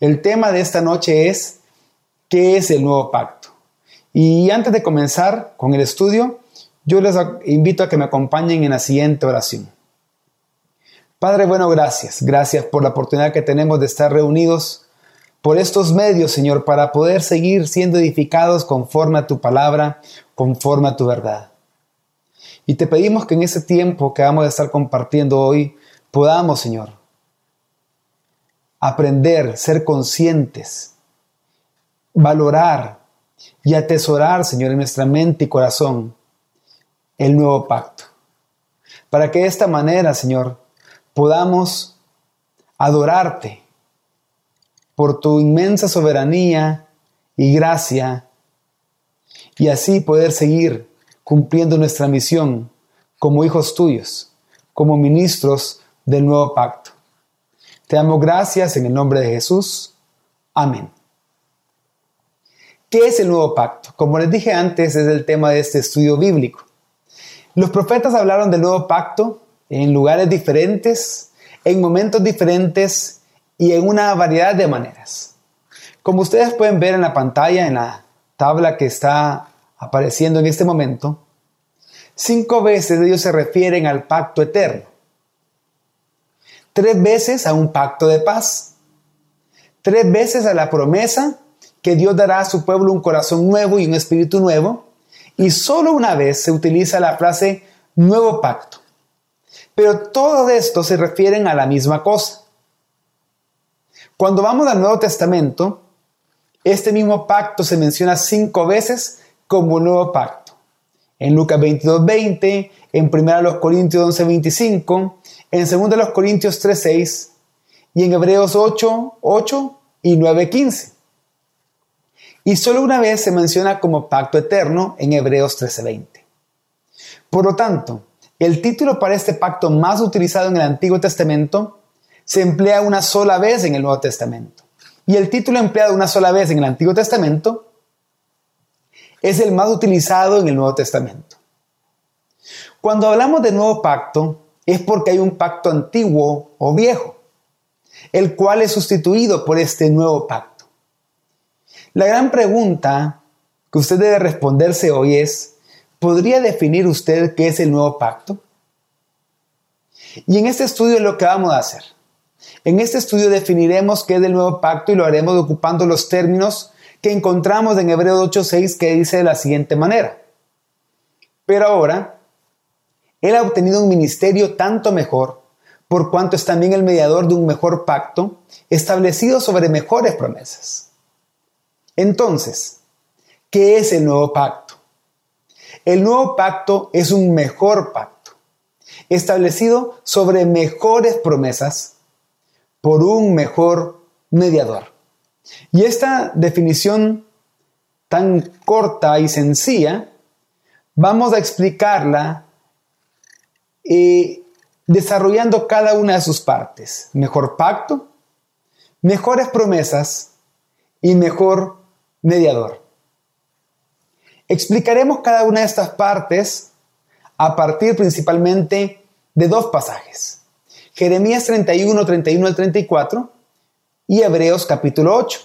El tema de esta noche es ¿qué es el nuevo pacto? Y antes de comenzar con el estudio, yo les invito a que me acompañen en la siguiente oración. Padre bueno, gracias. Gracias por la oportunidad que tenemos de estar reunidos por estos medios, Señor, para poder seguir siendo edificados conforme a tu palabra, conforme a tu verdad. Y te pedimos que en ese tiempo que vamos a estar compartiendo hoy, podamos, Señor, aprender, ser conscientes, valorar y atesorar, Señor, en nuestra mente y corazón el nuevo pacto. Para que de esta manera, Señor, podamos adorarte por tu inmensa soberanía y gracia y así poder seguir cumpliendo nuestra misión como hijos tuyos, como ministros del nuevo pacto. Te damos gracias en el nombre de Jesús. Amén. ¿Qué es el nuevo pacto? Como les dije antes, es el tema de este estudio bíblico. Los profetas hablaron del nuevo pacto en lugares diferentes, en momentos diferentes y en una variedad de maneras. Como ustedes pueden ver en la pantalla, en la tabla que está apareciendo en este momento, cinco veces ellos se refieren al pacto eterno. Tres veces a un pacto de paz. Tres veces a la promesa que Dios dará a su pueblo un corazón nuevo y un espíritu nuevo. Y solo una vez se utiliza la frase nuevo pacto. Pero todo esto se refieren a la misma cosa. Cuando vamos al Nuevo Testamento, este mismo pacto se menciona cinco veces como nuevo pacto. En Lucas 22, 20, en 1 Corintios 11, 25, en 2 Corintios 3, 6 y en Hebreos 8, 8 y 9, 15 y solo una vez se menciona como pacto eterno en Hebreos 13:20. Por lo tanto, el título para este pacto más utilizado en el Antiguo Testamento se emplea una sola vez en el Nuevo Testamento. Y el título empleado una sola vez en el Antiguo Testamento es el más utilizado en el Nuevo Testamento. Cuando hablamos de nuevo pacto, es porque hay un pacto antiguo o viejo, el cual es sustituido por este nuevo pacto. La gran pregunta que usted debe responderse hoy es, ¿podría definir usted qué es el nuevo pacto? Y en este estudio es lo que vamos a hacer. En este estudio definiremos qué es el nuevo pacto y lo haremos ocupando los términos que encontramos en Hebreo 8.6 que dice de la siguiente manera. Pero ahora, Él ha obtenido un ministerio tanto mejor, por cuanto es también el mediador de un mejor pacto, establecido sobre mejores promesas. Entonces, ¿qué es el nuevo pacto? El nuevo pacto es un mejor pacto, establecido sobre mejores promesas por un mejor mediador. Y esta definición tan corta y sencilla, vamos a explicarla eh, desarrollando cada una de sus partes. Mejor pacto, mejores promesas y mejor mediador. Explicaremos cada una de estas partes a partir principalmente de dos pasajes. Jeremías 31, 31 al 34 y Hebreos capítulo 8.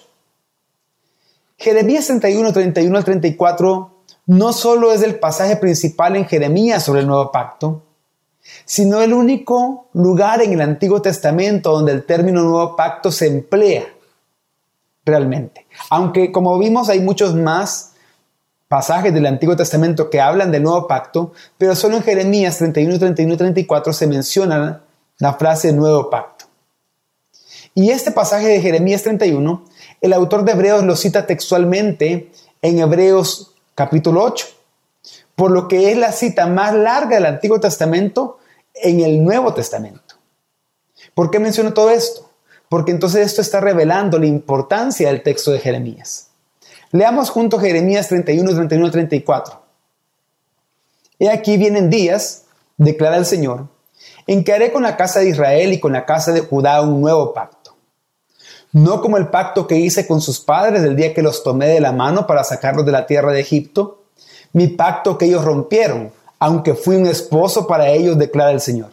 Jeremías 31, 31 al 34 no solo es el pasaje principal en Jeremías sobre el nuevo pacto, sino el único lugar en el Antiguo Testamento donde el término nuevo pacto se emplea realmente. Aunque como vimos hay muchos más pasajes del Antiguo Testamento que hablan del nuevo pacto, pero solo en Jeremías 31, 31 y 34 se menciona la frase nuevo pacto. Y este pasaje de Jeremías 31, el autor de Hebreos lo cita textualmente en Hebreos capítulo 8, por lo que es la cita más larga del Antiguo Testamento en el Nuevo Testamento. ¿Por qué menciono todo esto? porque entonces esto está revelando la importancia del texto de Jeremías. Leamos junto Jeremías 31, 31, 34. He aquí vienen días, declara el Señor, en que haré con la casa de Israel y con la casa de Judá un nuevo pacto. No como el pacto que hice con sus padres el día que los tomé de la mano para sacarlos de la tierra de Egipto, mi pacto que ellos rompieron, aunque fui un esposo para ellos, declara el Señor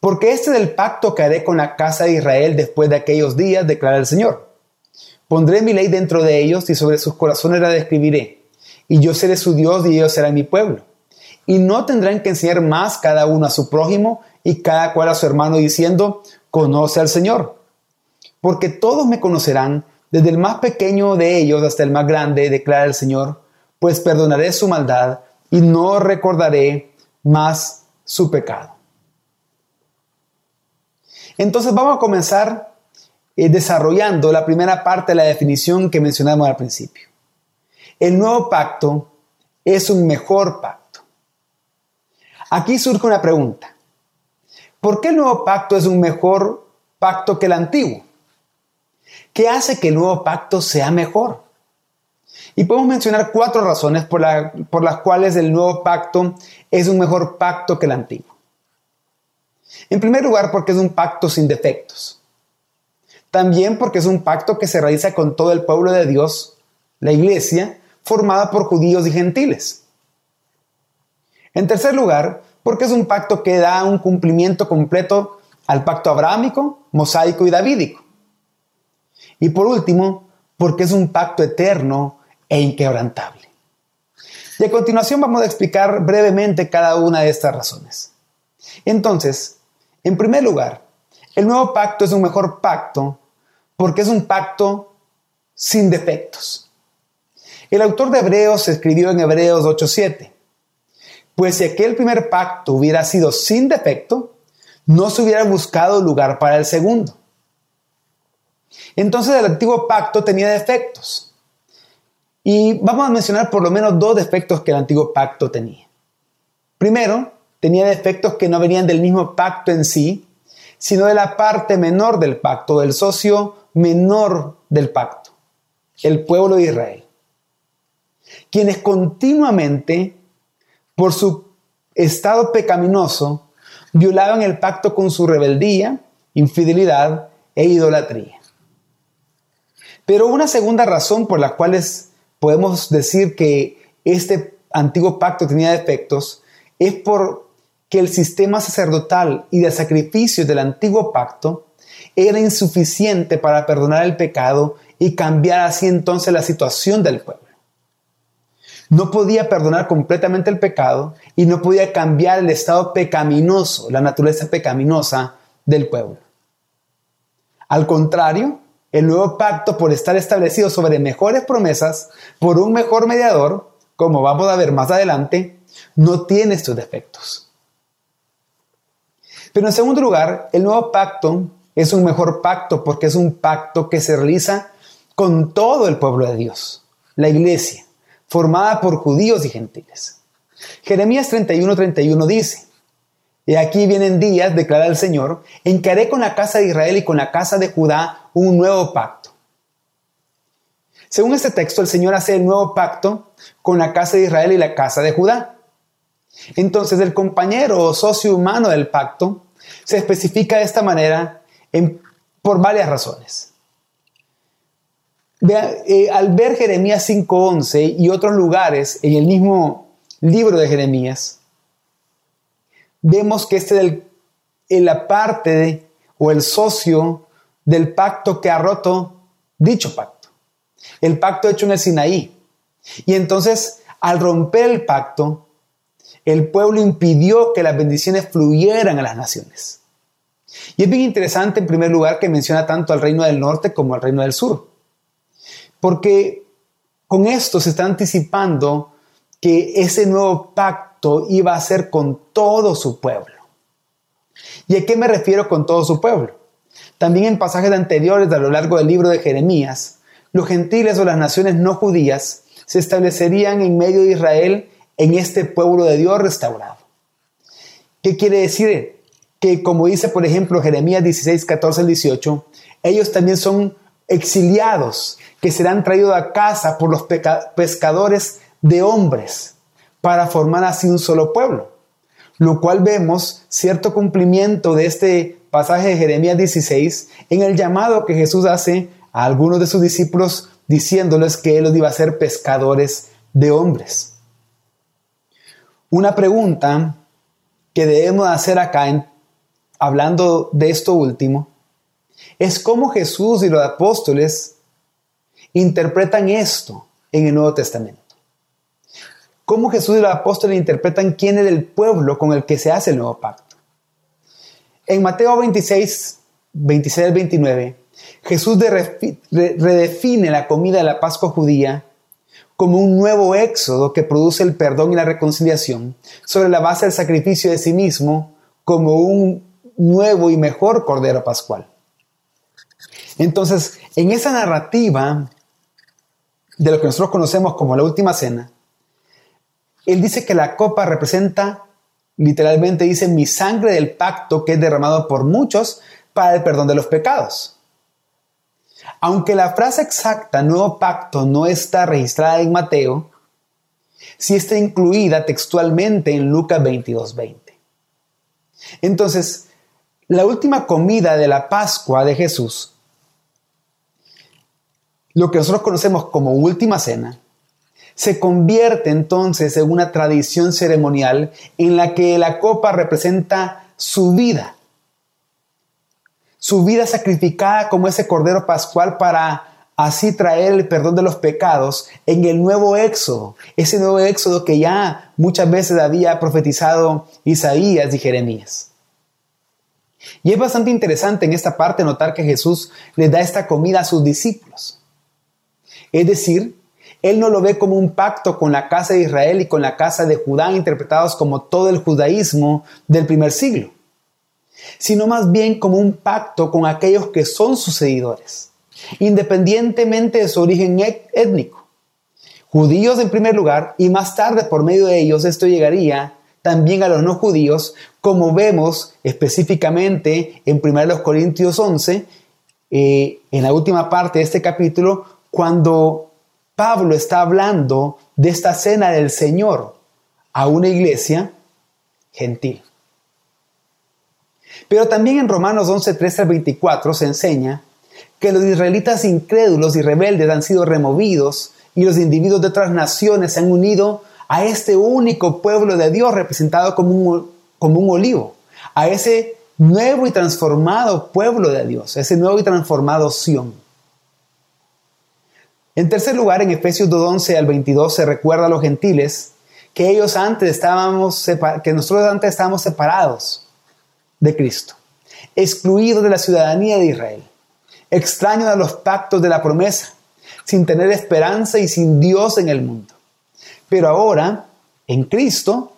Porque este es el pacto que haré con la casa de Israel después de aquellos días, declara el Señor. Pondré mi ley dentro de ellos y sobre sus corazones la describiré. Y yo seré su Dios y ellos serán mi pueblo. Y no tendrán que enseñar más cada uno a su prójimo y cada cual a su hermano diciendo, conoce al Señor. Porque todos me conocerán, desde el más pequeño de ellos hasta el más grande, declara el Señor, pues perdonaré su maldad y no recordaré más su pecado. Entonces vamos a comenzar eh, desarrollando la primera parte de la definición que mencionamos al principio. El nuevo pacto es un mejor pacto. Aquí surge una pregunta. ¿Por qué el nuevo pacto es un mejor pacto que el antiguo? ¿Qué hace que el nuevo pacto sea mejor? Y podemos mencionar cuatro razones por, por las cuales el nuevo pacto es un mejor pacto que el antiguo. En primer lugar, porque es un pacto sin defectos. También porque es un pacto que se realiza con todo el pueblo de Dios, la iglesia, formada por judíos y gentiles. En tercer lugar, porque es un pacto que da un cumplimiento completo al pacto abrámico, mosaico y davídico. Y por último, porque es un pacto eterno e inquebrantable. Y a continuación vamos a explicar brevemente cada una de estas razones. Entonces, en primer lugar, el nuevo pacto es un mejor pacto porque es un pacto sin defectos. El autor de Hebreos escribió en Hebreos 8:7, pues si aquel primer pacto hubiera sido sin defecto, no se hubiera buscado lugar para el segundo. Entonces el antiguo pacto tenía defectos. Y vamos a mencionar por lo menos dos defectos que el antiguo pacto tenía. Primero, tenía defectos que no venían del mismo pacto en sí, sino de la parte menor del pacto, del socio menor del pacto, el pueblo de Israel, quienes continuamente, por su estado pecaminoso, violaban el pacto con su rebeldía, infidelidad e idolatría. Pero una segunda razón por la cual podemos decir que este antiguo pacto tenía defectos es por que el sistema sacerdotal y de sacrificios del antiguo pacto era insuficiente para perdonar el pecado y cambiar así entonces la situación del pueblo. No podía perdonar completamente el pecado y no podía cambiar el estado pecaminoso, la naturaleza pecaminosa del pueblo. Al contrario, el nuevo pacto, por estar establecido sobre mejores promesas, por un mejor mediador, como vamos a ver más adelante, no tiene estos defectos. Pero en segundo lugar, el nuevo pacto es un mejor pacto porque es un pacto que se realiza con todo el pueblo de Dios, la iglesia, formada por judíos y gentiles. Jeremías 31:31 dice, y aquí vienen días, declara el Señor, en que haré con la casa de Israel y con la casa de Judá un nuevo pacto. Según este texto, el Señor hace el nuevo pacto con la casa de Israel y la casa de Judá. Entonces, el compañero o socio humano del pacto se especifica de esta manera por varias razones. Eh, al ver Jeremías 5.11 y otros lugares en el mismo libro de Jeremías, vemos que este es la parte o el socio del pacto que ha roto dicho pacto. El pacto hecho en el Sinaí. Y entonces, al romper el pacto, el pueblo impidió que las bendiciones fluyeran a las naciones. Y es bien interesante, en primer lugar, que menciona tanto al reino del norte como al reino del sur. Porque con esto se está anticipando que ese nuevo pacto iba a ser con todo su pueblo. ¿Y a qué me refiero con todo su pueblo? También en pasajes anteriores a lo largo del libro de Jeremías, los gentiles o las naciones no judías se establecerían en medio de Israel en este pueblo de Dios restaurado. ¿Qué quiere decir? que como dice por ejemplo Jeremías 16, 14 al 18, ellos también son exiliados que serán traídos a casa por los pescadores de hombres para formar así un solo pueblo. Lo cual vemos cierto cumplimiento de este pasaje de Jeremías 16 en el llamado que Jesús hace a algunos de sus discípulos diciéndoles que él iba a ser pescadores de hombres. Una pregunta que debemos hacer acá hablando de esto último, es cómo Jesús y los apóstoles interpretan esto en el Nuevo Testamento. Cómo Jesús y los apóstoles interpretan quién es el pueblo con el que se hace el nuevo pacto. En Mateo 26, 26 al 29, Jesús redefine la comida de la Pascua judía como un nuevo éxodo que produce el perdón y la reconciliación sobre la base del sacrificio de sí mismo como un nuevo y mejor Cordero Pascual. Entonces, en esa narrativa de lo que nosotros conocemos como la última cena, él dice que la copa representa, literalmente dice, mi sangre del pacto que es derramado por muchos para el perdón de los pecados. Aunque la frase exacta nuevo pacto no está registrada en Mateo, sí está incluida textualmente en Lucas 22:20. Entonces, la última comida de la Pascua de Jesús, lo que nosotros conocemos como última cena, se convierte entonces en una tradición ceremonial en la que la copa representa su vida su vida sacrificada como ese cordero pascual para así traer el perdón de los pecados en el nuevo éxodo, ese nuevo éxodo que ya muchas veces había profetizado Isaías y Jeremías. Y es bastante interesante en esta parte notar que Jesús le da esta comida a sus discípulos. Es decir, Él no lo ve como un pacto con la casa de Israel y con la casa de Judá, interpretados como todo el judaísmo del primer siglo sino más bien como un pacto con aquellos que son sus seguidores, independientemente de su origen étnico. Judíos en primer lugar y más tarde por medio de ellos esto llegaría también a los no judíos, como vemos específicamente en 1 Corintios 11, eh, en la última parte de este capítulo, cuando Pablo está hablando de esta cena del Señor a una iglesia gentil. Pero también en Romanos 11, 13 al 24 se enseña que los israelitas incrédulos y rebeldes han sido removidos y los individuos de otras naciones se han unido a este único pueblo de Dios representado como un, como un olivo, a ese nuevo y transformado pueblo de Dios, ese nuevo y transformado Sión. En tercer lugar, en Efesios 11 al 22 se recuerda a los gentiles que ellos antes estábamos, que nosotros antes estábamos separados de Cristo, excluido de la ciudadanía de Israel, extraño a los pactos de la promesa, sin tener esperanza y sin Dios en el mundo. Pero ahora, en Cristo,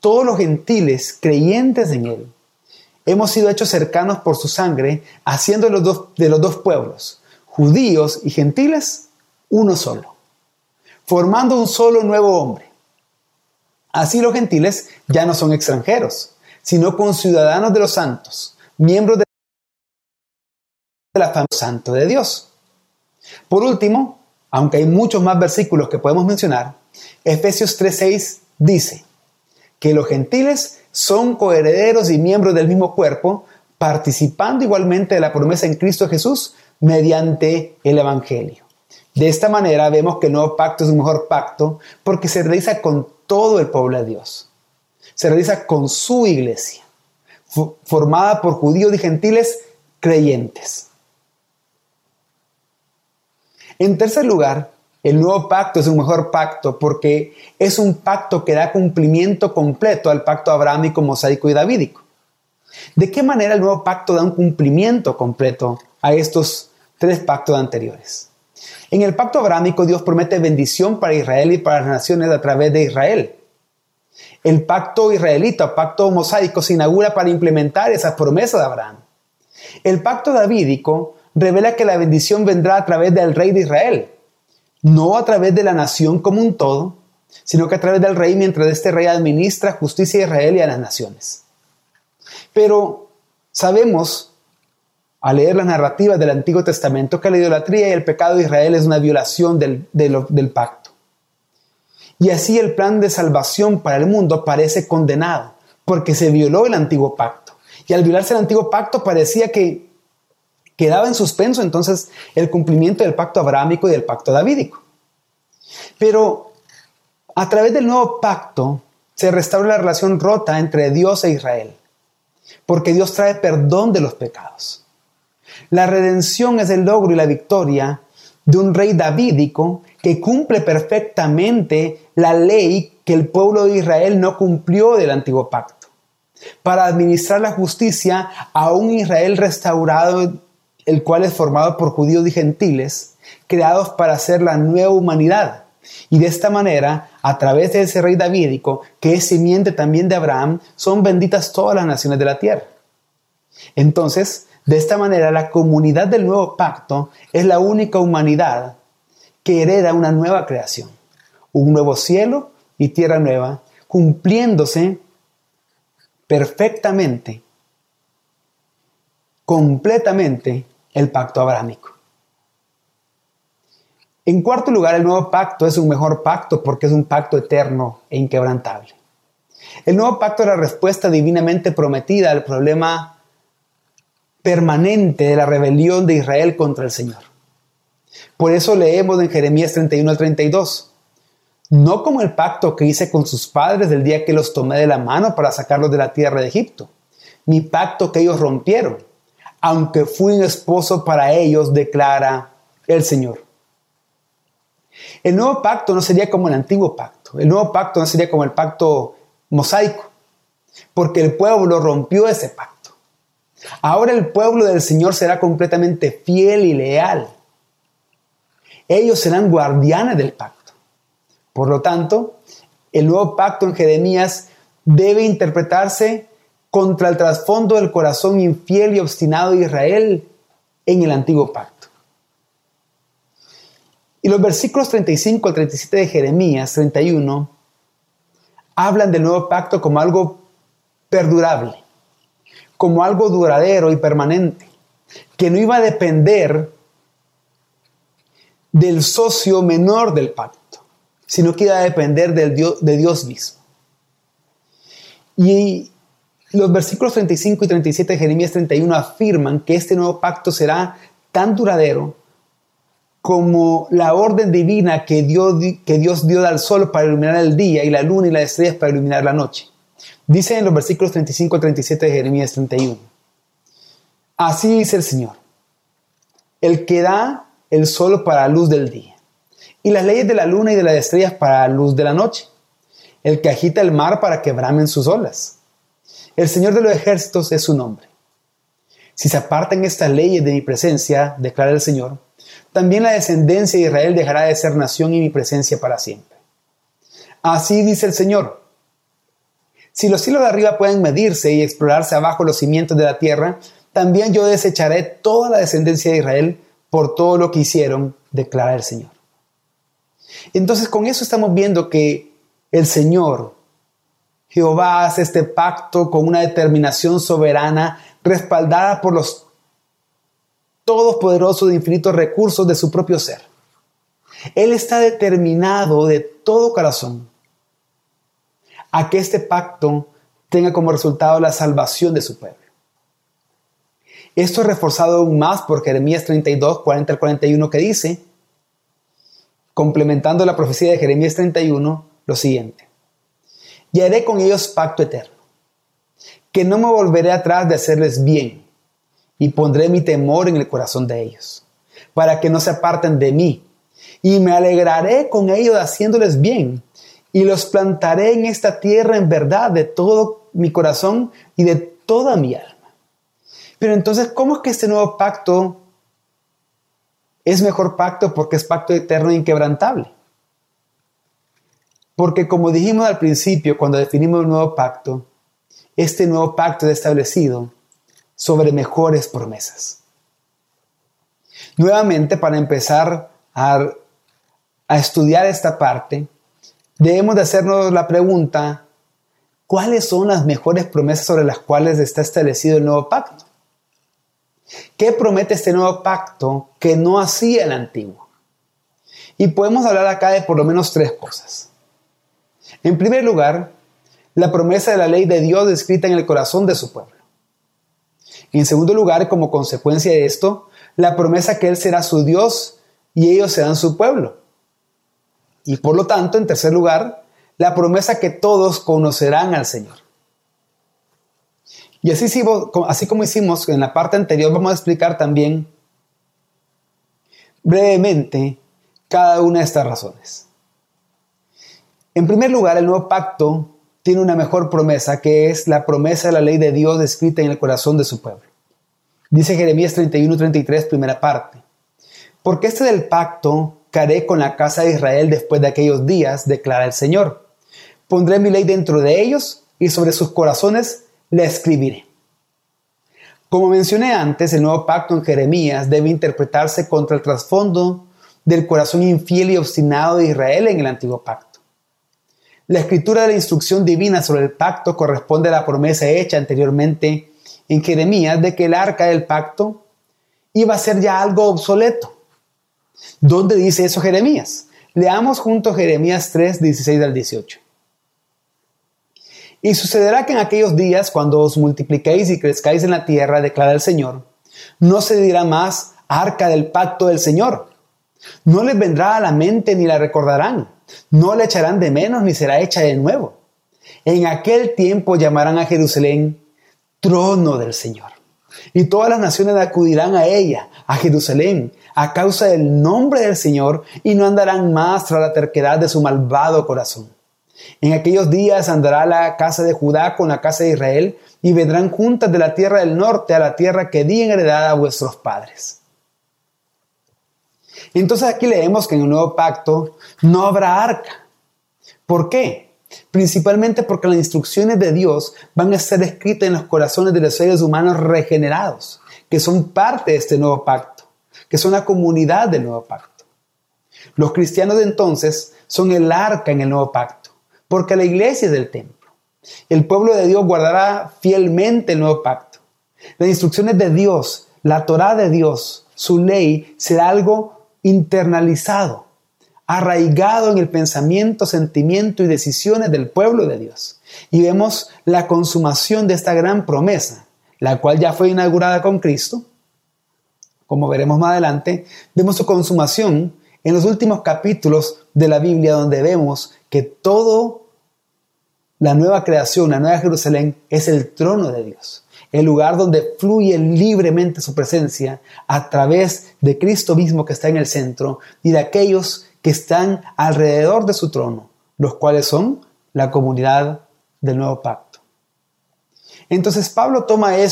todos los gentiles creyentes en Él, hemos sido hechos cercanos por su sangre, haciendo de los dos, de los dos pueblos, judíos y gentiles, uno solo, formando un solo nuevo hombre. Así los gentiles ya no son extranjeros, sino con ciudadanos de los santos, miembros de la familia santo de Dios. Por último, aunque hay muchos más versículos que podemos mencionar, Efesios 3:6 dice que los gentiles son coherederos y miembros del mismo cuerpo, participando igualmente de la promesa en Cristo Jesús mediante el Evangelio. De esta manera vemos que el nuevo pacto es un mejor pacto porque se realiza con todo el pueblo de Dios se realiza con su iglesia, formada por judíos y gentiles creyentes. En tercer lugar, el nuevo pacto es un mejor pacto porque es un pacto que da cumplimiento completo al pacto abrámico, mosaico y davídico. ¿De qué manera el nuevo pacto da un cumplimiento completo a estos tres pactos anteriores? En el pacto abrámico Dios promete bendición para Israel y para las naciones a través de Israel. El pacto israelita, pacto mosaico, se inaugura para implementar esas promesas de Abraham. El pacto davídico revela que la bendición vendrá a través del rey de Israel, no a través de la nación como un todo, sino que a través del rey mientras este rey administra justicia a Israel y a las naciones. Pero sabemos, al leer las narrativas del Antiguo Testamento, que la idolatría y el pecado de Israel es una violación del, pacto. Y así el plan de salvación para el mundo parece condenado, porque se violó el antiguo pacto. Y al violarse el antiguo pacto parecía que quedaba en suspenso entonces el cumplimiento del pacto abrámico y del pacto davídico. Pero a través del nuevo pacto se restaura la relación rota entre Dios e Israel. porque Dios trae perdón de los pecados. La redención es el logro y la victoria de un rey davídico que cumple perfectamente la ley que el pueblo de Israel no cumplió del antiguo pacto, para administrar la justicia a un Israel restaurado, el cual es formado por judíos y gentiles, creados para hacer la nueva humanidad. Y de esta manera, a través de ese rey davídico, que es simiente también de Abraham, son benditas todas las naciones de la tierra. Entonces, de esta manera, la comunidad del nuevo pacto es la única humanidad que hereda una nueva creación, un nuevo cielo y tierra nueva, cumpliéndose perfectamente, completamente el pacto abrámico. En cuarto lugar, el nuevo pacto es un mejor pacto porque es un pacto eterno e inquebrantable. El nuevo pacto es la respuesta divinamente prometida al problema permanente de la rebelión de Israel contra el Señor. Por eso leemos en Jeremías 31 al 32, no como el pacto que hice con sus padres el día que los tomé de la mano para sacarlos de la tierra de Egipto, mi pacto que ellos rompieron, aunque fui un esposo para ellos, declara el Señor. El nuevo pacto no sería como el antiguo pacto, el nuevo pacto no sería como el pacto mosaico, porque el pueblo rompió ese pacto. Ahora el pueblo del Señor será completamente fiel y leal ellos serán guardianes del pacto. Por lo tanto, el nuevo pacto en Jeremías debe interpretarse contra el trasfondo del corazón infiel y obstinado de Israel en el antiguo pacto. Y los versículos 35 al 37 de Jeremías 31 hablan del nuevo pacto como algo perdurable, como algo duradero y permanente, que no iba a depender del socio menor del pacto, sino que iba a depender del Dios, de Dios mismo. Y los versículos 35 y 37 de Jeremías 31 afirman que este nuevo pacto será tan duradero como la orden divina que Dios, que Dios dio al sol para iluminar el día y la luna y las estrellas para iluminar la noche. Dice en los versículos 35 y 37 de Jeremías 31. Así dice el Señor. El que da el sol para la luz del día, y las leyes de la luna y de las estrellas para la luz de la noche, el que agita el mar para que bramen sus olas. El Señor de los ejércitos es su nombre. Si se apartan estas leyes de mi presencia, declara el Señor, también la descendencia de Israel dejará de ser nación y mi presencia para siempre. Así dice el Señor. Si los cielos de arriba pueden medirse y explorarse abajo los cimientos de la tierra, también yo desecharé toda la descendencia de Israel por todo lo que hicieron, declara el Señor. Entonces con eso estamos viendo que el Señor, Jehová, hace este pacto con una determinación soberana respaldada por los todopoderosos de infinitos recursos de su propio ser. Él está determinado de todo corazón a que este pacto tenga como resultado la salvación de su pueblo. Esto es reforzado aún más por Jeremías 32, 40 al 41 que dice, complementando la profecía de Jeremías 31, lo siguiente. Y haré con ellos pacto eterno, que no me volveré atrás de hacerles bien, y pondré mi temor en el corazón de ellos, para que no se aparten de mí, y me alegraré con ellos haciéndoles bien, y los plantaré en esta tierra en verdad de todo mi corazón y de toda mi alma. Pero entonces, ¿cómo es que este nuevo pacto es mejor pacto porque es pacto eterno e inquebrantable? Porque como dijimos al principio, cuando definimos el nuevo pacto, este nuevo pacto es establecido sobre mejores promesas. Nuevamente, para empezar a, a estudiar esta parte, debemos de hacernos la pregunta, ¿cuáles son las mejores promesas sobre las cuales está establecido el nuevo pacto? ¿Qué promete este nuevo pacto que no hacía el antiguo? Y podemos hablar acá de por lo menos tres cosas. En primer lugar, la promesa de la ley de Dios escrita en el corazón de su pueblo. En segundo lugar, como consecuencia de esto, la promesa que Él será su Dios y ellos serán su pueblo. Y por lo tanto, en tercer lugar, la promesa que todos conocerán al Señor. Y así, como hicimos en la parte anterior, vamos a explicar también brevemente cada una de estas razones. En primer lugar, el nuevo pacto tiene una mejor promesa, que es la promesa de la ley de Dios escrita en el corazón de su pueblo. Dice Jeremías 31-33, primera parte. Porque este del pacto con la casa de Israel después de aquellos días, declara el Señor. Pondré mi ley dentro de ellos y sobre sus corazones la escribiré. Como mencioné antes, el nuevo pacto en Jeremías debe interpretarse contra el trasfondo del corazón infiel y obstinado de Israel en el antiguo pacto. La escritura de la instrucción divina sobre el pacto corresponde a la promesa hecha anteriormente en Jeremías de que el arca del pacto iba a ser ya algo obsoleto. ¿Dónde dice eso Jeremías? Leamos junto Jeremías 3, 16 al 18. Y sucederá que en aquellos días, cuando os multipliquéis y crezcáis en la tierra, declara el Señor, no se dirá más arca del pacto del Señor. No les vendrá a la mente ni la recordarán. No la echarán de menos ni será hecha de nuevo. En aquel tiempo llamarán a Jerusalén trono del Señor. Y todas las naciones acudirán a ella, a Jerusalén, a causa del nombre del Señor, y no andarán más tras la terquedad de su malvado corazón. En aquellos días andará la casa de Judá con la casa de Israel, y vendrán juntas de la tierra del norte a la tierra que di en heredad a vuestros padres. Entonces aquí leemos que en el nuevo pacto no habrá arca. ¿Por qué? Principalmente porque las instrucciones de Dios van a ser escritas en los corazones de los seres humanos regenerados, que son parte de este nuevo pacto, que son la comunidad del nuevo pacto. Los cristianos de entonces son el arca en el nuevo pacto porque la iglesia es del templo. El pueblo de Dios guardará fielmente el nuevo pacto. Las instrucciones de Dios, la Torah de Dios, su ley, será algo internalizado, arraigado en el pensamiento, sentimiento y decisiones del pueblo de Dios. Y vemos la consumación de esta gran promesa, la cual ya fue inaugurada con Cristo. Como veremos más adelante, vemos su consumación en los últimos capítulos de la Biblia donde vemos que todo la nueva creación, la nueva Jerusalén, es el trono de Dios, el lugar donde fluye libremente su presencia a través de Cristo mismo que está en el centro y de aquellos que están alrededor de su trono, los cuales son la comunidad del nuevo pacto. Entonces Pablo toma e,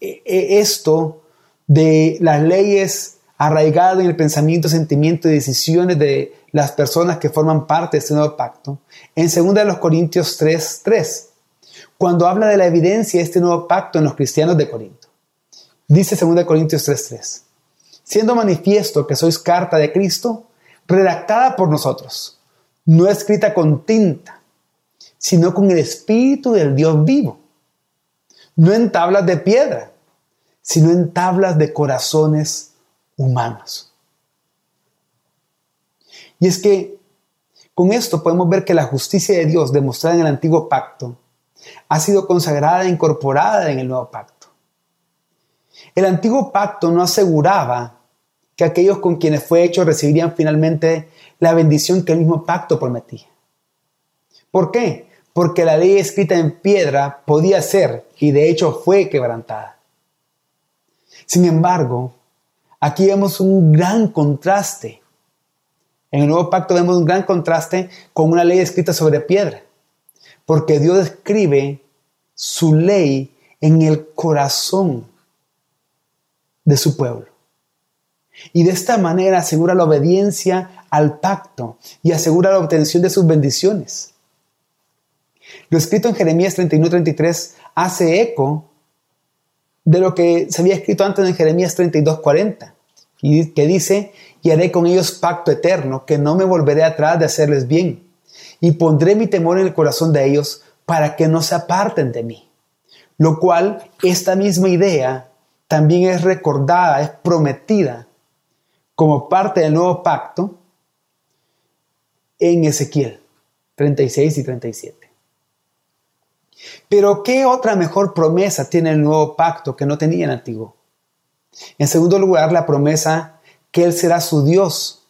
e, esto de las leyes arraigadas en el pensamiento, sentimiento y decisiones de las personas que forman parte de este nuevo pacto en 2 Corintios 3, 3, cuando habla de la evidencia de este nuevo pacto en los cristianos de Corinto. Dice 2 Corintios 3, 3, siendo manifiesto que sois carta de Cristo, redactada por nosotros, no escrita con tinta, sino con el Espíritu del Dios vivo, no en tablas de piedra, sino en tablas de corazones humanos. Y es que con esto podemos ver que la justicia de Dios demostrada en el antiguo pacto ha sido consagrada e incorporada en el nuevo pacto. El antiguo pacto no aseguraba que aquellos con quienes fue hecho recibirían finalmente la bendición que el mismo pacto prometía. ¿Por qué? Porque la ley escrita en piedra podía ser, y de hecho fue quebrantada. Sin embargo, aquí vemos un gran contraste en el nuevo pacto vemos un gran contraste con una ley escrita sobre piedra, porque Dios escribe su ley en el corazón de su pueblo. Y de esta manera asegura la obediencia al pacto y asegura la obtención de sus bendiciones. Lo escrito en Jeremías 31-33 hace eco de lo que se había escrito antes en Jeremías 32-40, que dice, y haré con ellos pacto eterno, que no me volveré atrás de hacerles bien, y pondré mi temor en el corazón de ellos para que no se aparten de mí. Lo cual, esta misma idea también es recordada, es prometida como parte del nuevo pacto en Ezequiel 36 y 37. Pero ¿qué otra mejor promesa tiene el nuevo pacto que no tenía el antiguo? En segundo lugar, la promesa que Él será su Dios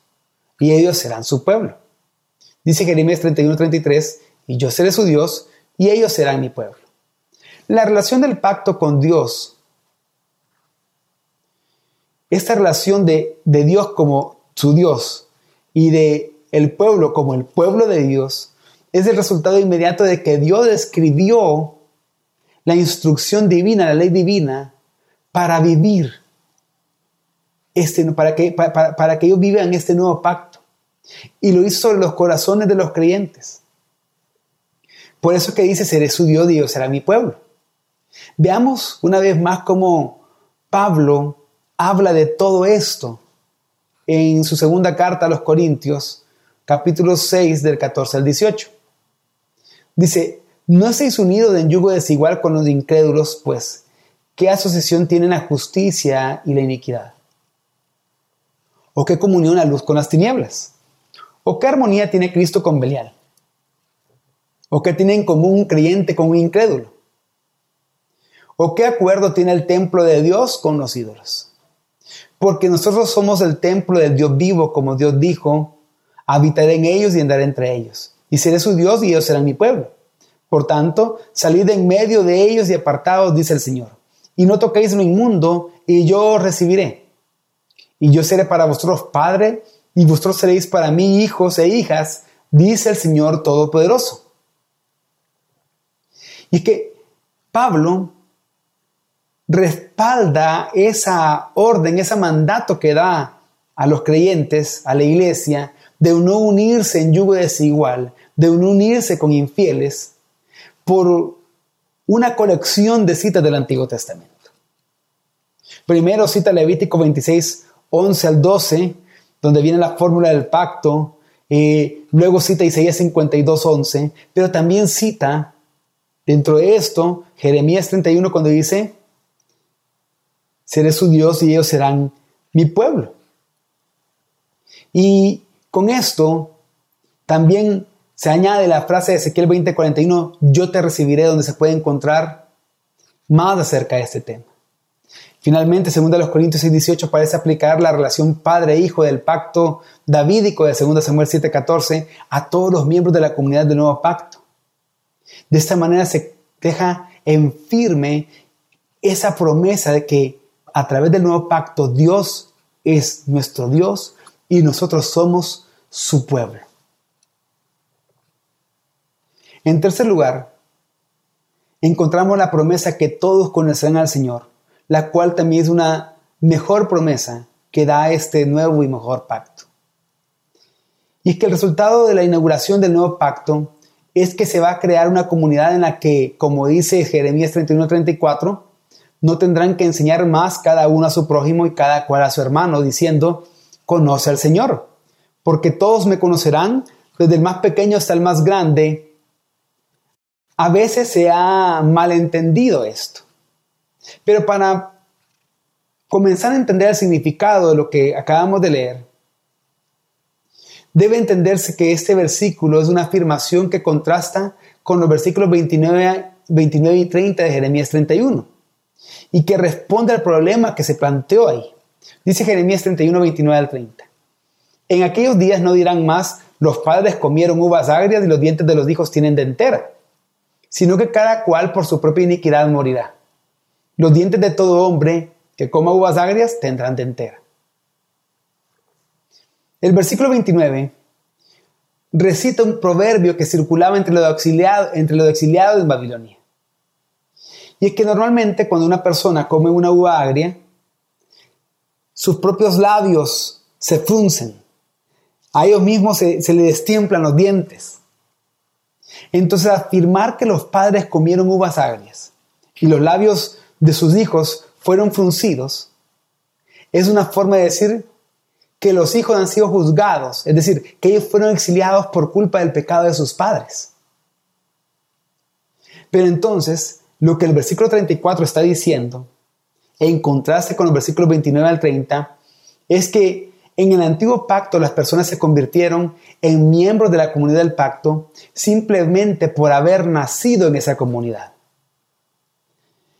y ellos serán su pueblo. Dice Jeremías 31-33, y yo seré su Dios y ellos serán mi pueblo. La relación del pacto con Dios, esta relación de, de Dios como su Dios y de el pueblo como el pueblo de Dios, es el resultado inmediato de que Dios escribió la instrucción divina, la ley divina, para vivir, este, para, que, para, para que ellos vivan este nuevo pacto. Y lo hizo sobre los corazones de los creyentes. Por eso que dice, seré su Dios, Dios será mi pueblo. Veamos una vez más cómo Pablo habla de todo esto en su segunda carta a los Corintios, capítulo 6 del 14 al 18. Dice, no estéis unidos en yugo desigual con los incrédulos, pues, ¿qué asociación tienen la justicia y la iniquidad? ¿O qué comunión la luz con las tinieblas? ¿O qué armonía tiene Cristo con Belial? ¿O qué tiene en común un creyente con un incrédulo? ¿O qué acuerdo tiene el templo de Dios con los ídolos? Porque nosotros somos el templo del Dios vivo, como Dios dijo, habitaré en ellos y andaré entre ellos. Y seré su Dios y ellos serán mi pueblo. Por tanto, salid en medio de ellos y apartados, dice el Señor. Y no toquéis lo inmundo, y yo os recibiré. Y yo seré para vosotros Padre, y vosotros seréis para mí hijos e hijas, dice el Señor Todopoderoso. Y es que Pablo respalda esa orden, ese mandato que da a los creyentes, a la iglesia, de no unirse en yugo desigual, de unirse con infieles, por una colección de citas del Antiguo Testamento. Primero cita Levítico 26, 11 al 12, donde viene la fórmula del pacto, eh, luego cita Isaías 52, 11, pero también cita dentro de esto Jeremías 31 cuando dice, seré su Dios y ellos serán mi pueblo. Y con esto también se añade la frase de Ezequiel 20:41, yo te recibiré, donde se puede encontrar más acerca de este tema. Finalmente, 2 Corintios 6:18 parece aplicar la relación padre-hijo del pacto davídico de 2 Samuel 7:14 a todos los miembros de la comunidad del nuevo pacto. De esta manera se deja en firme esa promesa de que a través del nuevo pacto Dios es nuestro Dios y nosotros somos su pueblo. En tercer lugar, encontramos la promesa que todos conocerán al Señor, la cual también es una mejor promesa que da este nuevo y mejor pacto. Y es que el resultado de la inauguración del nuevo pacto es que se va a crear una comunidad en la que, como dice Jeremías 31-34, no tendrán que enseñar más cada uno a su prójimo y cada cual a su hermano, diciendo, conoce al Señor, porque todos me conocerán, desde el más pequeño hasta el más grande. A veces se ha malentendido esto. Pero para comenzar a entender el significado de lo que acabamos de leer, debe entenderse que este versículo es una afirmación que contrasta con los versículos 29, 29 y 30 de Jeremías 31 y que responde al problema que se planteó ahí. Dice Jeremías 31, 29 al 30. En aquellos días no dirán más, los padres comieron uvas agrias y los dientes de los hijos tienen dentera, sino que cada cual por su propia iniquidad morirá. Los dientes de todo hombre que coma uvas agrias tendrán dentera. El versículo 29 recita un proverbio que circulaba entre los exiliados, en Babilonia. Y es que normalmente cuando una persona come una uva agria, sus propios labios se fruncen. A ellos mismos se, se le destiemplan los dientes. Entonces afirmar que los padres comieron uvas agrias y los labios de sus hijos fueron fruncidos es una forma de decir que los hijos han sido juzgados, es decir, que ellos fueron exiliados por culpa del pecado de sus padres. Pero entonces, lo que el versículo 34 está diciendo en contraste con los versículos 29 al 30, es que en el antiguo pacto las personas se convirtieron en miembros de la comunidad del pacto simplemente por haber nacido en esa comunidad.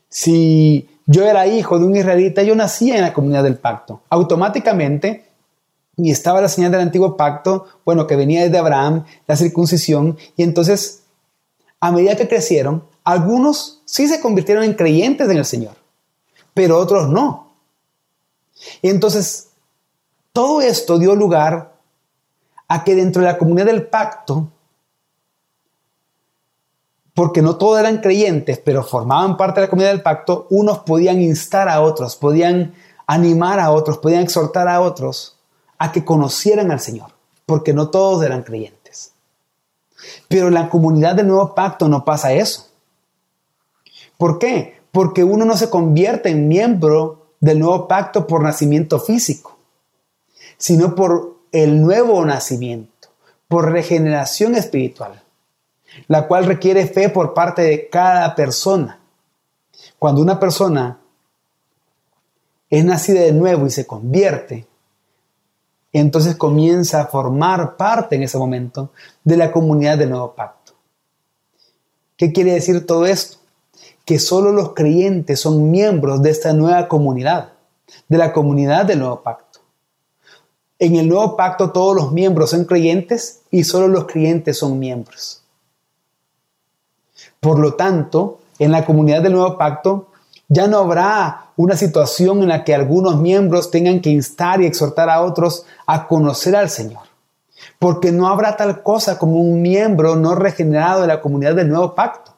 Si yo era hijo de un israelita, yo nacía en la comunidad del pacto. Automáticamente, y estaba la señal del antiguo pacto, bueno, que venía desde Abraham, la circuncisión, y entonces, a medida que crecieron, algunos sí se convirtieron en creyentes en el Señor, pero otros no. Y entonces, todo esto dio lugar a que dentro de la comunidad del pacto, porque no todos eran creyentes, pero formaban parte de la comunidad del pacto, unos podían instar a otros, podían animar a otros, podían exhortar a otros a que conocieran al Señor, porque no todos eran creyentes. Pero en la comunidad del nuevo pacto no pasa eso. ¿Por qué? Porque uno no se convierte en miembro del nuevo pacto por nacimiento físico, sino por el nuevo nacimiento, por regeneración espiritual, la cual requiere fe por parte de cada persona. Cuando una persona es nacida de nuevo y se convierte, entonces comienza a formar parte en ese momento de la comunidad del nuevo pacto. ¿Qué quiere decir todo esto? Que solo los creyentes son miembros de esta nueva comunidad, de la comunidad del nuevo pacto. En el nuevo pacto todos los miembros son creyentes y solo los creyentes son miembros. Por lo tanto, en la comunidad del nuevo pacto ya no habrá una situación en la que algunos miembros tengan que instar y exhortar a otros a conocer al Señor. Porque no habrá tal cosa como un miembro no regenerado de la comunidad del nuevo pacto.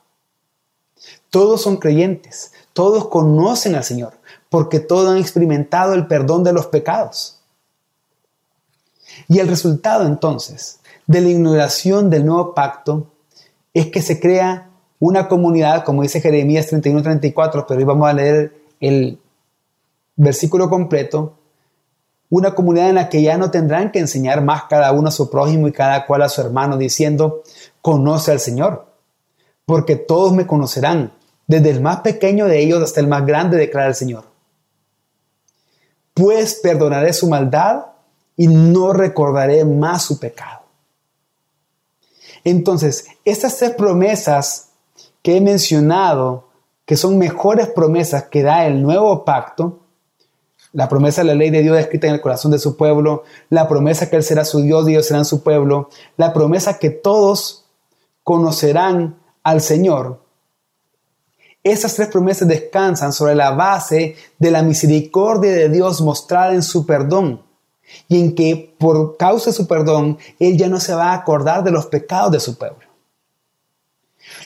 Todos son creyentes, todos conocen al Señor, porque todos han experimentado el perdón de los pecados. Y el resultado entonces de la ignoración del nuevo pacto es que se crea una comunidad, como dice Jeremías 31-34, pero hoy vamos a leer el versículo completo, una comunidad en la que ya no tendrán que enseñar más cada uno a su prójimo y cada cual a su hermano, diciendo, conoce al Señor, porque todos me conocerán, desde el más pequeño de ellos hasta el más grande, declara el Señor. Pues perdonaré su maldad y no recordaré más su pecado. Entonces, estas tres promesas que he mencionado, que son mejores promesas que da el nuevo pacto, la promesa de la ley de Dios escrita en el corazón de su pueblo, la promesa que Él será su Dios y Dios será su pueblo, la promesa que todos conocerán al Señor. Esas tres promesas descansan sobre la base de la misericordia de Dios mostrada en su perdón y en que por causa de su perdón Él ya no se va a acordar de los pecados de su pueblo.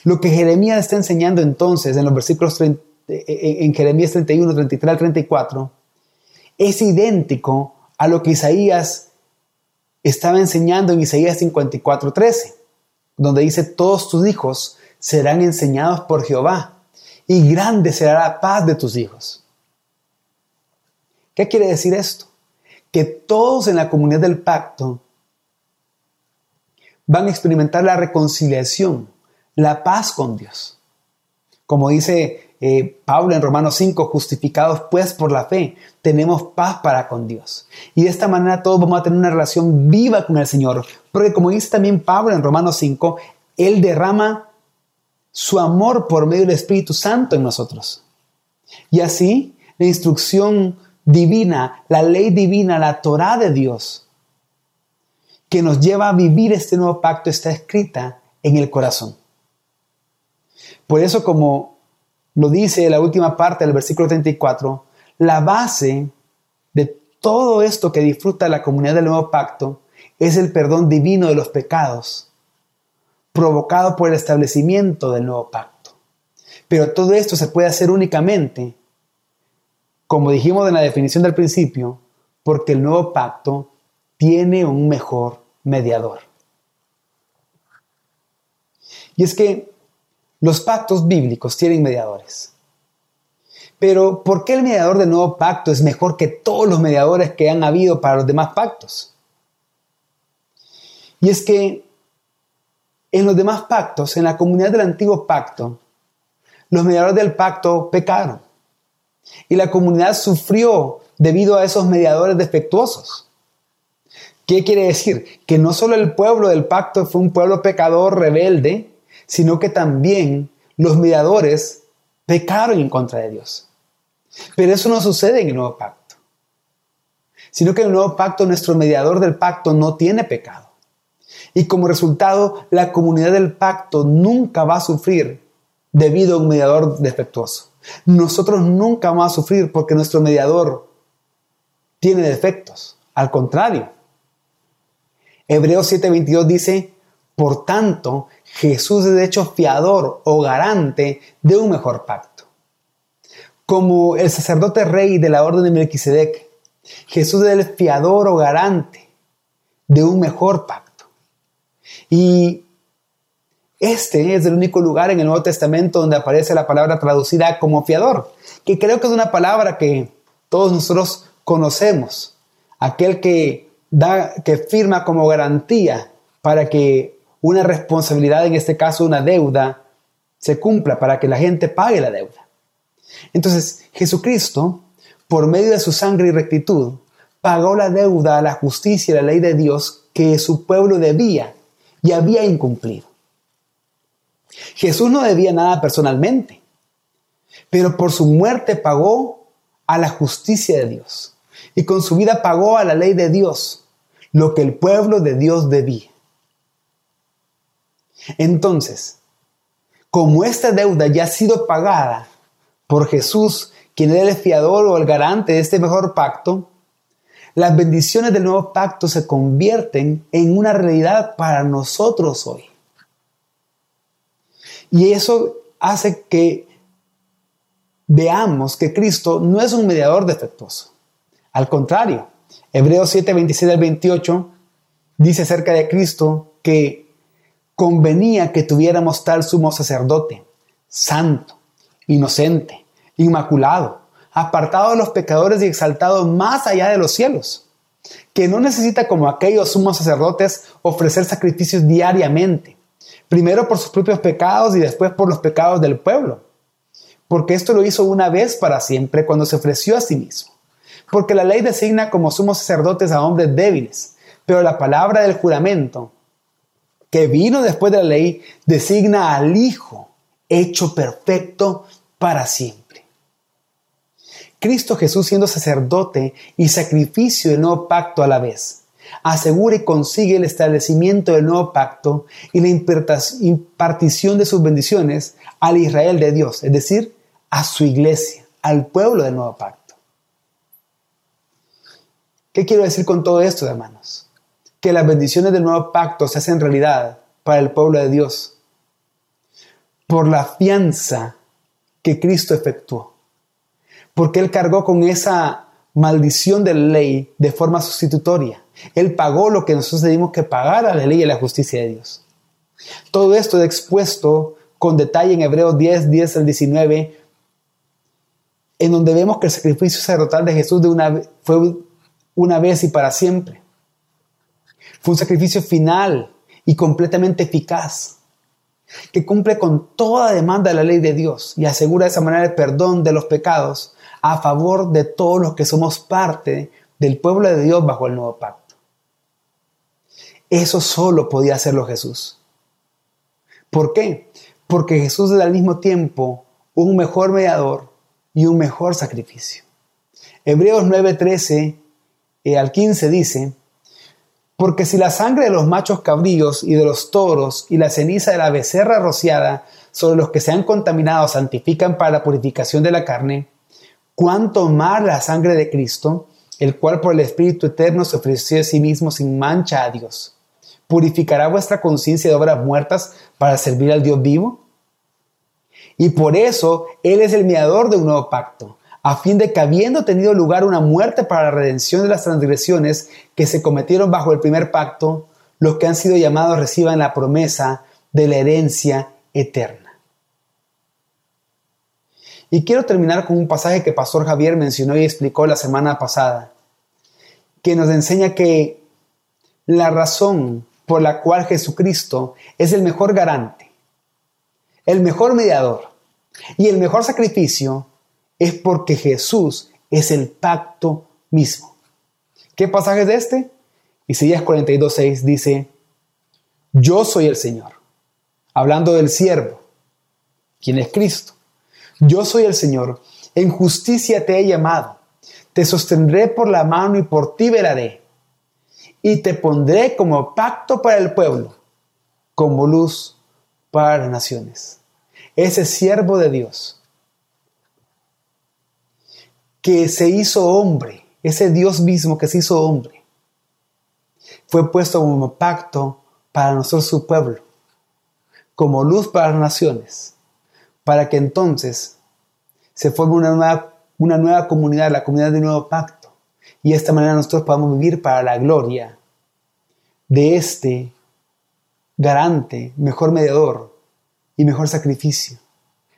Lo que Jeremías está enseñando entonces en los versículos eh, eh, en Jeremías 31, 33 al 34 es idéntico a lo que Isaías estaba enseñando en Isaías 54, 13, donde dice, todos tus hijos serán enseñados por Jehová y grande será la paz de tus hijos. ¿Qué quiere decir esto? Que todos en la comunidad del pacto van a experimentar la reconciliación la paz con Dios. Como dice eh, Pablo en Romanos 5, justificados pues por la fe, tenemos paz para con Dios. Y de esta manera todos vamos a tener una relación viva con el Señor. Porque como dice también Pablo en Romanos 5, Él derrama su amor por medio del Espíritu Santo en nosotros. Y así la instrucción divina, la ley divina, la Torah de Dios, que nos lleva a vivir este nuevo pacto, está escrita en el corazón. Por eso, como lo dice la última parte del versículo 34, la base de todo esto que disfruta la comunidad del nuevo pacto es el perdón divino de los pecados, provocado por el establecimiento del nuevo pacto. Pero todo esto se puede hacer únicamente, como dijimos en la definición del principio, porque el nuevo pacto tiene un mejor mediador. Y es que los pactos bíblicos tienen mediadores. Pero ¿por qué el mediador del nuevo pacto es mejor que todos los mediadores que han habido para los demás pactos? Y es que en los demás pactos, en la comunidad del antiguo pacto, los mediadores del pacto pecaron. Y la comunidad sufrió debido a esos mediadores defectuosos. ¿Qué quiere decir? Que no solo el pueblo del pacto fue un pueblo pecador rebelde, sino que también los mediadores pecaron en contra de Dios. Pero eso no sucede en el nuevo pacto, sino que en el nuevo pacto nuestro mediador del pacto no tiene pecado. Y como resultado, la comunidad del pacto nunca va a sufrir debido a un mediador defectuoso. Nosotros nunca vamos a sufrir porque nuestro mediador tiene defectos. Al contrario. Hebreos 7:22 dice, por tanto, Jesús es de hecho fiador o garante de un mejor pacto. Como el sacerdote rey de la orden de Melquisedec, Jesús es el fiador o garante de un mejor pacto. Y este es el único lugar en el Nuevo Testamento donde aparece la palabra traducida como fiador, que creo que es una palabra que todos nosotros conocemos, aquel que da que firma como garantía para que una responsabilidad, en este caso una deuda, se cumpla, para que la gente pague la deuda. Entonces, Jesucristo, por medio de su sangre y rectitud, pagó la deuda a la justicia y la ley de Dios que su pueblo debía y había incumplido. Jesús no debía nada personalmente, pero por su muerte pagó a la justicia de Dios y con su vida pagó a la ley de Dios lo que el pueblo de Dios debía. Entonces, como esta deuda ya ha sido pagada por Jesús, quien era el fiador o el garante de este mejor pacto, las bendiciones del nuevo pacto se convierten en una realidad para nosotros hoy. Y eso hace que veamos que Cristo no es un mediador defectuoso. Al contrario, Hebreos 7, 26 al 28 dice acerca de Cristo que convenía que tuviéramos tal sumo sacerdote, santo, inocente, inmaculado, apartado de los pecadores y exaltado más allá de los cielos, que no necesita como aquellos sumos sacerdotes ofrecer sacrificios diariamente, primero por sus propios pecados y después por los pecados del pueblo, porque esto lo hizo una vez para siempre cuando se ofreció a sí mismo, porque la ley designa como sumos sacerdotes a hombres débiles, pero la palabra del juramento, que vino después de la ley, designa al Hijo hecho perfecto para siempre. Cristo Jesús siendo sacerdote y sacrificio del nuevo pacto a la vez asegura y consigue el establecimiento del nuevo pacto y la impartición de sus bendiciones al Israel de Dios, es decir, a su iglesia, al pueblo del nuevo pacto. ¿Qué quiero decir con todo esto, hermanos? Que las bendiciones del nuevo pacto se hacen realidad para el pueblo de Dios por la fianza que Cristo efectuó. Porque Él cargó con esa maldición de la ley de forma sustitutoria. Él pagó lo que nosotros tenemos que pagar a la ley y a la justicia de Dios. Todo esto es expuesto con detalle en Hebreos 10, 10 al 19, en donde vemos que el sacrificio sacerdotal de Jesús de una, fue una vez y para siempre. Fue un sacrificio final y completamente eficaz, que cumple con toda demanda de la ley de Dios y asegura de esa manera el perdón de los pecados a favor de todos los que somos parte del pueblo de Dios bajo el nuevo pacto. Eso solo podía hacerlo Jesús. ¿Por qué? Porque Jesús es al mismo tiempo un mejor mediador y un mejor sacrificio. Hebreos 9:13 eh, al 15 dice, porque si la sangre de los machos cabríos y de los toros y la ceniza de la becerra rociada sobre los que se han contaminado santifican para la purificación de la carne, cuánto más la sangre de Cristo, el cual por el Espíritu Eterno se ofreció a sí mismo sin mancha a Dios. ¿Purificará vuestra conciencia de obras muertas para servir al Dios vivo? Y por eso Él es el mediador de un nuevo pacto, a fin de que habiendo tenido lugar una muerte para la redención de las transgresiones que se cometieron bajo el primer pacto, los que han sido llamados reciban la promesa de la herencia eterna. Y quiero terminar con un pasaje que Pastor Javier mencionó y explicó la semana pasada, que nos enseña que la razón por la cual Jesucristo es el mejor garante, el mejor mediador y el mejor sacrificio es porque Jesús es el pacto mismo. ¿Qué pasaje es este? Isaías 42.6 dice, yo soy el Señor, hablando del siervo, quien es Cristo. Yo soy el Señor, en justicia te he llamado, te sostendré por la mano y por ti velaré, y te pondré como pacto para el pueblo, como luz para las naciones. ese siervo de Dios, que se hizo hombre, ese Dios mismo que se hizo hombre, fue puesto como pacto para nosotros su pueblo, como luz para las naciones, para que entonces se forme una nueva, comunidad, la comunidad del nuevo pacto, y de esta manera nosotros podamos vivir para la gloria de este garante, mejor mediador y mejor sacrificio,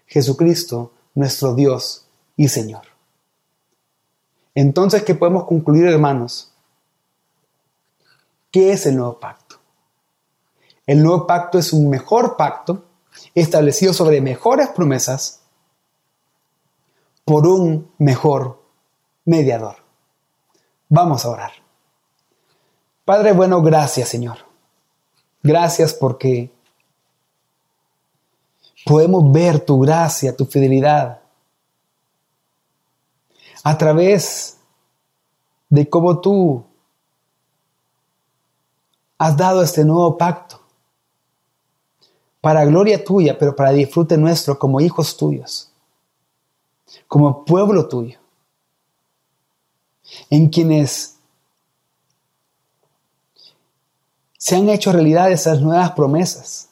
Jesucristo, nuestro Dios y Señor. Entonces, ¿qué podemos concluir, hermanos? ¿Qué es el nuevo pacto? El nuevo pacto es un mejor pacto establecido sobre mejores promesas por un mejor mediador. Vamos a orar. Padre bueno, gracias Señor. Gracias porque podemos ver tu gracia, tu fidelidad a través de cómo tú has dado este nuevo pacto para gloria tuya, pero para disfrute nuestro como hijos tuyos, como pueblo tuyo, en quienes se han hecho realidad esas nuevas promesas.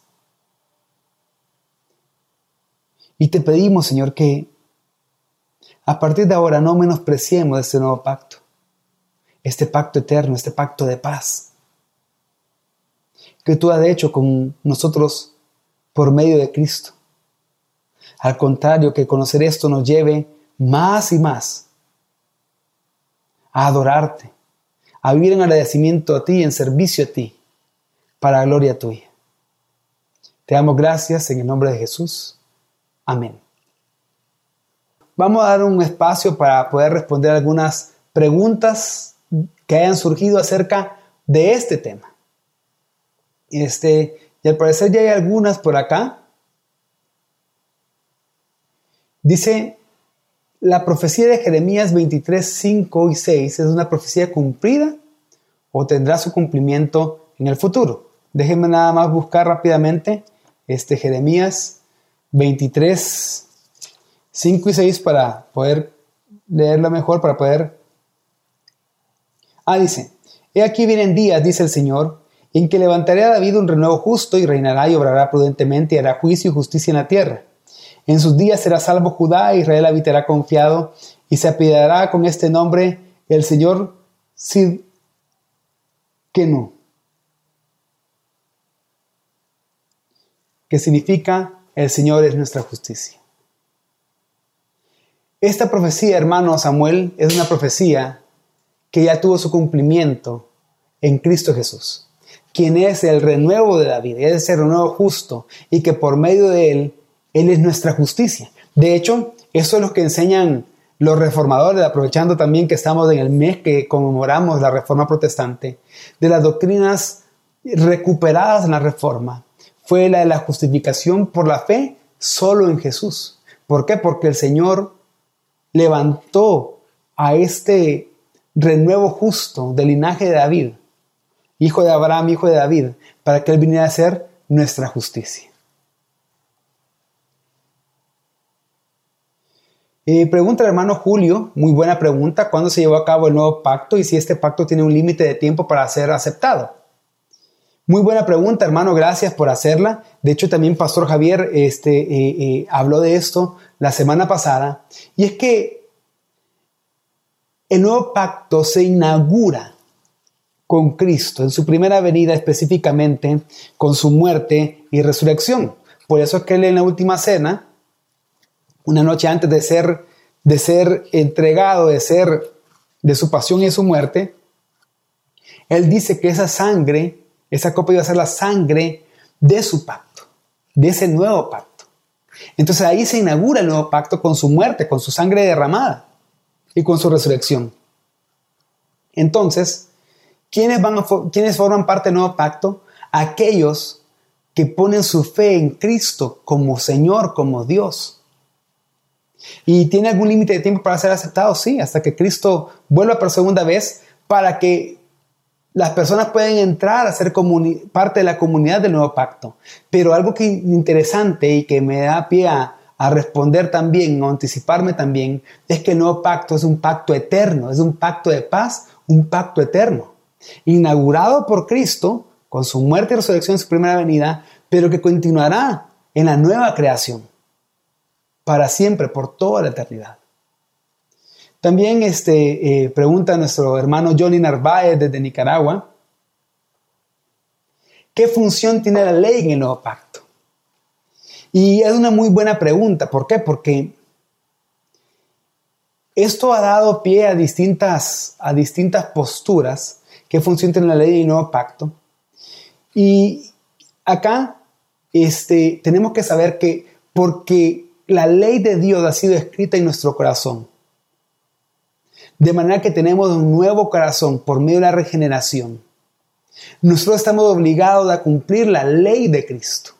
Y te pedimos, Señor, que a partir de ahora no menospreciemos este nuevo pacto, este pacto eterno, este pacto de paz, que tú has hecho con nosotros por medio de Cristo. Al contrario, que conocer esto nos lleve más y más a adorarte, a vivir en agradecimiento a ti, en servicio a ti para gloria tuya. Te damos gracias en el nombre de Jesús. Amén. Vamos a dar un espacio para poder responder algunas preguntas que hayan surgido acerca de este tema. Este, y al parecer ya hay algunas por acá. Dice, la profecía de Jeremías 23, 5 y 6 es una profecía cumplida o tendrá su cumplimiento en el futuro. Déjenme nada más buscar rápidamente este Jeremías 23, 5 y 6 para poder leerlo mejor, para poder... Ah, dice, He aquí vienen días, dice el Señor, en que levantaré a David un renuevo justo y reinará y obrará prudentemente y hará juicio y justicia en la tierra. En sus días será salvo Judá, Israel habitará confiado y se apiadará con este nombre el Señor Sid que no. que significa el Señor es nuestra justicia. Esta profecía, hermano Samuel, es una profecía que ya tuvo su cumplimiento en Cristo Jesús, quien es el renuevo de David, es el renuevo justo y que por medio de él, él es nuestra justicia. De hecho, eso es lo que enseñan los reformadores, aprovechando también que estamos en el mes que conmemoramos la reforma protestante, de las doctrinas recuperadas en la reforma, fue la de la justificación por la fe solo en Jesús. ¿Por qué? Porque el Señor levantó a este renuevo justo del linaje de David, hijo de Abraham, hijo de David, para que Él viniera a ser nuestra justicia. Eh, pregunta el hermano Julio, muy buena pregunta, ¿cuándo se llevó a cabo el nuevo pacto y si este pacto tiene un límite de tiempo para ser aceptado? Muy buena pregunta, hermano, gracias por hacerla. De hecho, también Pastor Javier este, eh, eh, habló de esto la semana pasada. Y es que el nuevo pacto se inaugura con Cristo, en su primera venida específicamente, con su muerte y resurrección. Por eso es que él en la última cena, una noche antes de ser, de ser entregado, de ser de su pasión y su muerte, él dice que esa sangre esa copa iba a ser la sangre de su pacto, de ese nuevo pacto. Entonces ahí se inaugura el nuevo pacto con su muerte, con su sangre derramada y con su resurrección. Entonces, ¿quiénes, van ¿quiénes forman parte del nuevo pacto? Aquellos que ponen su fe en Cristo como Señor, como Dios. ¿Y tiene algún límite de tiempo para ser aceptado? Sí, hasta que Cristo vuelva por segunda vez para que las personas pueden entrar a ser parte de la comunidad del nuevo pacto. Pero algo que interesante y que me da pie a, responder también, o anticiparme también, es que el nuevo pacto es un pacto eterno, es un pacto de paz, un pacto eterno, inaugurado por Cristo con su muerte y resurrección su primera venida, pero que continuará en la nueva creación para siempre, por toda la eternidad. También este, eh, pregunta nuestro hermano Johnny Narváez desde Nicaragua, ¿qué función tiene la ley en el nuevo pacto? Y es una muy buena pregunta. ¿Por qué? Porque esto ha dado pie a distintas, a distintas posturas que función tiene la ley y el nuevo pacto. Y acá este, tenemos que saber que porque la ley de Dios ha sido escrita en nuestro corazón, de manera que tenemos un nuevo corazón por medio de la regeneración, nosotros estamos obligados a cumplir la ley de Cristo.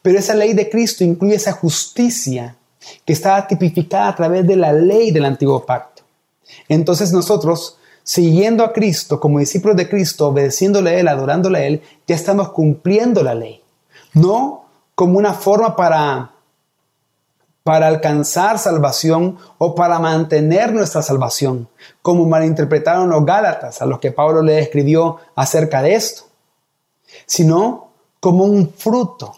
Pero esa ley de Cristo incluye esa justicia que estaba tipificada a través de la ley del antiguo pacto. Entonces nosotros, siguiendo a Cristo como discípulos de Cristo, obedeciéndole a Él, adorándole a Él, ya estamos cumpliendo la ley. No como una forma para, para alcanzar salvación o para mantener nuestra salvación, como malinterpretaron los Gálatas, a los que Pablo le escribió acerca de esto, sino como un fruto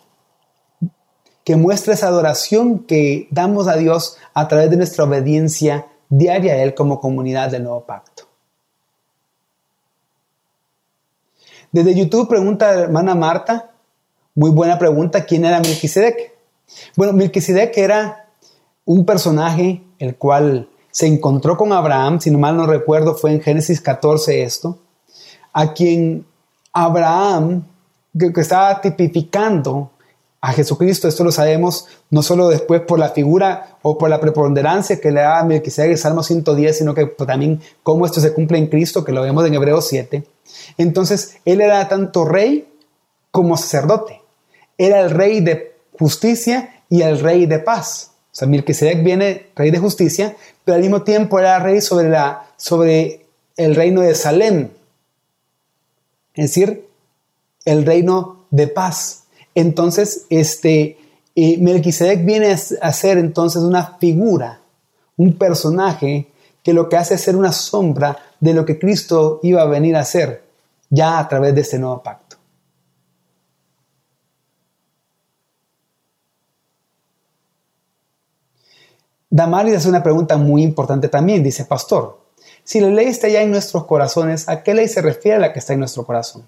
que muestra esa adoración que damos a Dios a través de nuestra obediencia diaria a Él como comunidad del nuevo pacto. Desde YouTube pregunta la hermana Marta, muy buena pregunta, ¿quién era Melquisedec? Bueno, Melquisedec era un personaje el cual se encontró con Abraham, si no mal no recuerdo, fue en Génesis 14 esto, a quien Abraham, que, que estaba tipificando a Jesucristo, esto lo sabemos no solo después por la figura o por la preponderancia que le da Melquisedec el Salmo 110, sino que también cómo esto se cumple en Cristo, que lo vemos en Hebreos 7. Entonces, él era tanto rey como sacerdote. Era el rey de justicia y el rey de paz. O sea, Melquisedec viene rey de justicia, pero al mismo tiempo era rey sobre, la, sobre el reino de Salem, es decir, el reino de paz. Entonces, este, eh, Melquisedec viene a ser entonces una figura, un personaje que lo que hace es ser una sombra de lo que Cristo iba a venir a hacer ya a través de este nuevo pacto. Damaris hace una pregunta muy importante también, dice, pastor, si la ley está ya en nuestros corazones, ¿a qué ley se refiere la que está en nuestro corazón?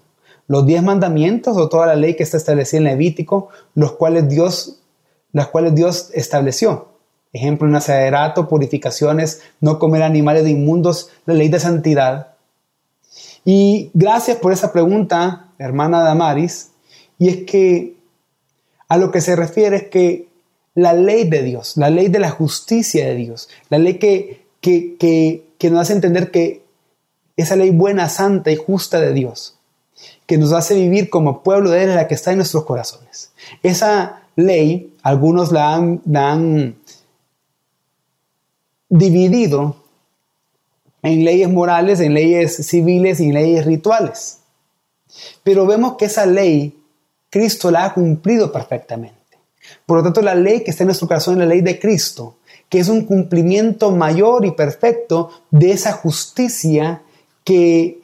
los diez mandamientos o toda la ley que está establecida en Levítico, los cuales Dios, las cuales Dios estableció. Ejemplo, nacerato, purificaciones, no comer animales inmundos, la ley de santidad. Y gracias por esa pregunta, hermana Damaris. Y es que a lo que se refiere es que la ley de Dios, la ley de la justicia de Dios, la ley que, que, que, nos hace entender que esa ley buena, santa y justa de Dios, que nos hace vivir como pueblo de Él, la que está en nuestros corazones. Esa ley, algunos la han, dividido en leyes morales, en leyes civiles y en leyes rituales. Pero vemos que esa ley, Cristo la ha cumplido perfectamente. Por lo tanto, la ley que está en nuestro corazón es la ley de Cristo, que es un cumplimiento mayor y perfecto de esa justicia que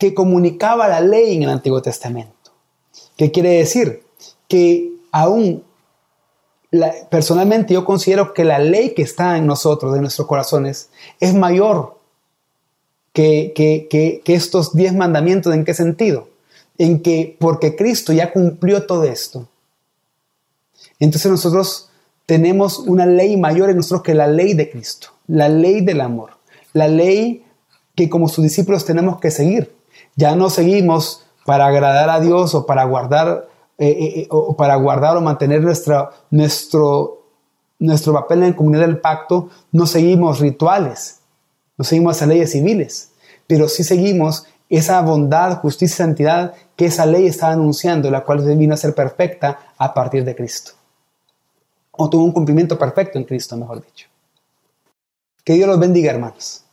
que comunicaba la ley en el Antiguo Testamento. ¿Qué quiere decir? Que aún personalmente yo considero que la ley que está en nosotros, en nuestros corazones, es mayor que, que, estos diez mandamientos. ¿En qué sentido? En que porque Cristo ya cumplió todo esto. Entonces nosotros tenemos una ley mayor en nosotros que la ley de Cristo, la ley del amor, la ley que como sus discípulos tenemos que seguir. Ya no seguimos para agradar a Dios o para guardar, eh, eh, eh, o para guardar o mantener nuestro, nuestro papel en la comunidad del pacto, no seguimos rituales, no seguimos esas leyes civiles, pero sí seguimos esa bondad, justicia y santidad que esa ley está anunciando, la cual vino a ser perfecta a partir de Cristo. O tuvo un cumplimiento perfecto en Cristo, mejor dicho. Que Dios los bendiga, hermanos.